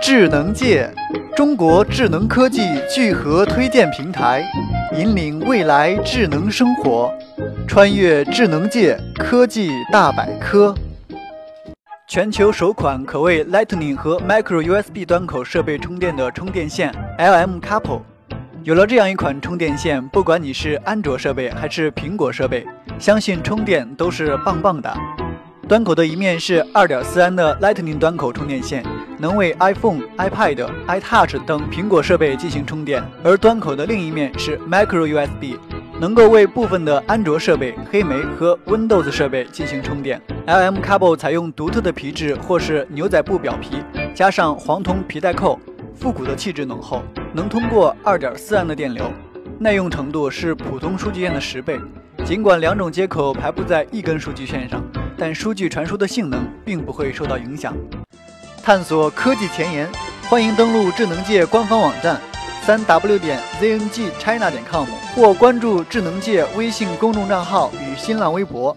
智能界，中国智能科技聚合推荐平台，引领未来智能生活，穿越智能界科技大百科。全球首款可为 Lightning 和 Micro USB 端口设备充电的充电线 LM Couple。有了这样一款充电线，不管你是安卓设备还是苹果设备，相信充电都是棒棒的。端口的一面是2.4安的 Lightning 端口充电线，能为 iPhone、iPad、iTouch 等苹果设备进行充电；而端口的另一面是 Micro USB，能够为部分的安卓设备、黑莓和 Windows 设备进行充电。LM Cable 采用独特的皮质或是牛仔布表皮，加上黄铜皮带扣，复古的气质浓厚，能通过2.4安的电流，耐用程度是普通数据线的十倍。尽管两种接口排布在一根数据线上。但数据传输的性能并不会受到影响。探索科技前沿，欢迎登录智能界官方网站三 w 点 zngchina 点 com 或关注智能界微信公众账号与新浪微博。